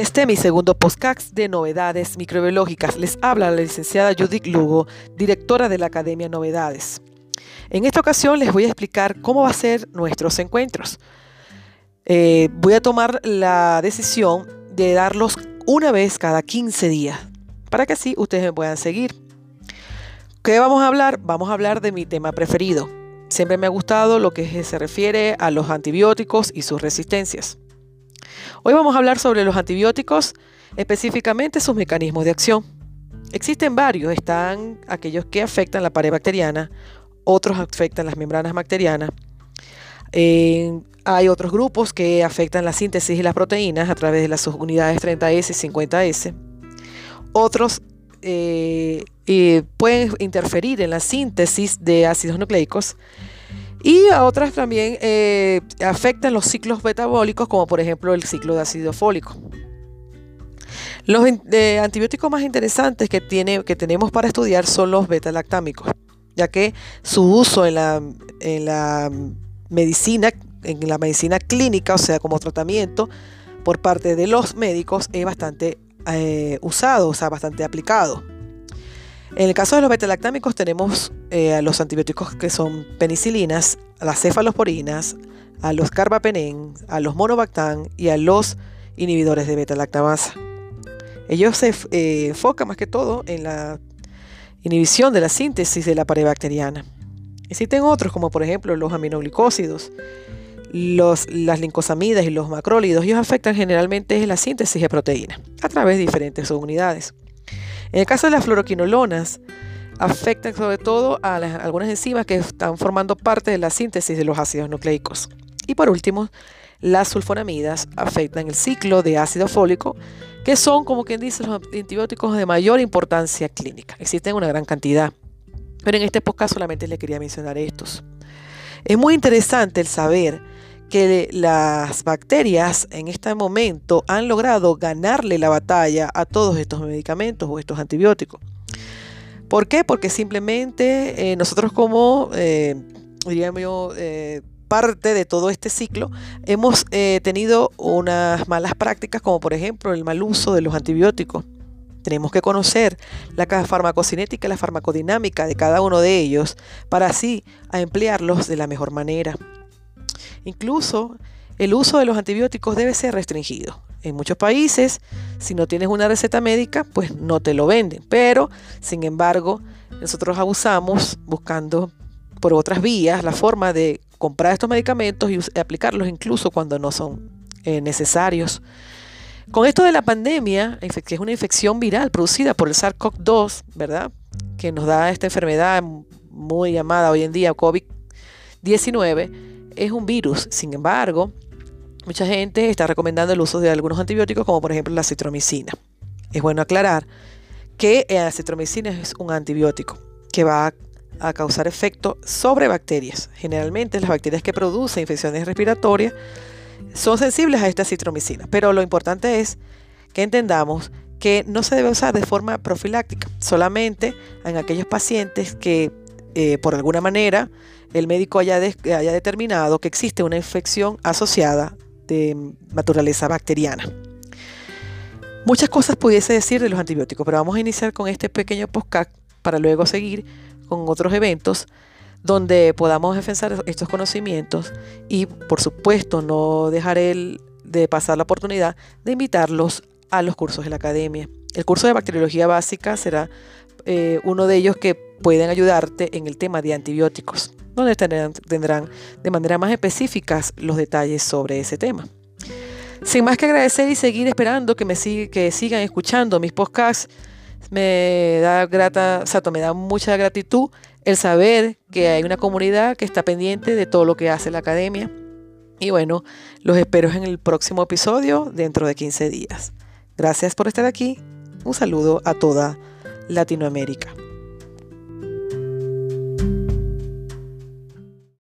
este mi segundo podcast de novedades microbiológicas. Les habla la licenciada Judith Lugo, directora de la Academia Novedades. En esta ocasión les voy a explicar cómo va a ser nuestros encuentros. Eh, voy a tomar la decisión de darlos una vez cada 15 días, para que así ustedes me puedan seguir. ¿Qué vamos a hablar? Vamos a hablar de mi tema preferido. Siempre me ha gustado lo que se refiere a los antibióticos y sus resistencias. Hoy vamos a hablar sobre los antibióticos, específicamente sus mecanismos de acción. Existen varios, están aquellos que afectan la pared bacteriana, otros afectan las membranas bacterianas. Eh, hay otros grupos que afectan la síntesis de las proteínas a través de las subunidades 30S y 50S. Otros eh, pueden interferir en la síntesis de ácidos nucleicos y a otras también eh, afectan los ciclos metabólicos, como por ejemplo el ciclo de ácido fólico. Los antibióticos más interesantes que, tiene, que tenemos para estudiar son los beta-lactámicos, ya que su uso en la, en la medicina, en la medicina clínica, o sea, como tratamiento por parte de los médicos, es bastante eh, usado, o sea, bastante aplicado. En el caso de los betalactámicos tenemos eh, a los antibióticos que son penicilinas, a las cefalosporinas, a los carbapenén, a los monobactán y a los inhibidores de beta-lactamasa. Ellos se eh, enfocan más que todo en la inhibición de la síntesis de la pared bacteriana. Existen otros como por ejemplo los aminoglicósidos, las lincosamidas y los macrólidos. Ellos afectan generalmente la síntesis de proteínas a través de diferentes subunidades. En el caso de las fluoroquinolonas, afectan sobre todo a algunas enzimas que están formando parte de la síntesis de los ácidos nucleicos. Y por último, las sulfonamidas afectan el ciclo de ácido fólico, que son, como quien dice, los antibióticos de mayor importancia clínica. Existen una gran cantidad, pero en este podcast solamente les quería mencionar estos. Es muy interesante el saber que las bacterias en este momento han logrado ganarle la batalla a todos estos medicamentos o estos antibióticos. ¿Por qué? Porque simplemente eh, nosotros como, eh, diríamos eh, parte de todo este ciclo, hemos tenido unas malas prácticas como por ejemplo el mal uso de los antibióticos. Tenemos que conocer la farmacocinética y la farmacodinámica de cada uno de ellos para así emplearlos de la mejor manera. Incluso el uso de los antibióticos debe ser restringido. En muchos países, si no tienes una receta médica, pues no te lo venden. Pero, sin embargo, nosotros abusamos buscando por otras vías la forma de comprar estos medicamentos y aplicarlos incluso cuando no son eh, necesarios. Con esto de la pandemia, que es una infección viral producida por el SARS-CoV-2, ¿verdad? Que nos da esta enfermedad muy llamada hoy en día COVID-19 es un virus. Sin embargo, mucha gente está recomendando el uso de algunos antibióticos, como por ejemplo la citromicina. Es bueno aclarar que la citromicina es un antibiótico que va a causar efecto sobre bacterias. Generalmente las bacterias que producen infecciones respiratorias son sensibles a esta citromicina, pero lo importante es que entendamos que no se debe usar de forma profiláctica, solamente en aquellos pacientes que eh, por alguna manera el médico haya, haya determinado que existe una infección asociada de naturaleza bacteriana. Muchas cosas pudiese decir de los antibióticos, pero vamos a iniciar con este pequeño podcast para luego seguir con otros eventos donde podamos defensar estos conocimientos y por supuesto no dejaré de pasar la oportunidad de invitarlos a los cursos de la academia. El curso de bacteriología básica será eh, uno de ellos que pueden ayudarte en el tema de antibióticos donde tendrán, de manera más específica los detalles sobre ese tema. Sin más que agradecer y seguir esperando que me que sigan escuchando mis podcasts, me da grata, me da mucha gratitud el saber que hay una comunidad que está pendiente de todo lo que hace la academia. Y bueno, los espero en el próximo episodio dentro de 15 días. Gracias por estar aquí. Un saludo a toda Latinoamérica.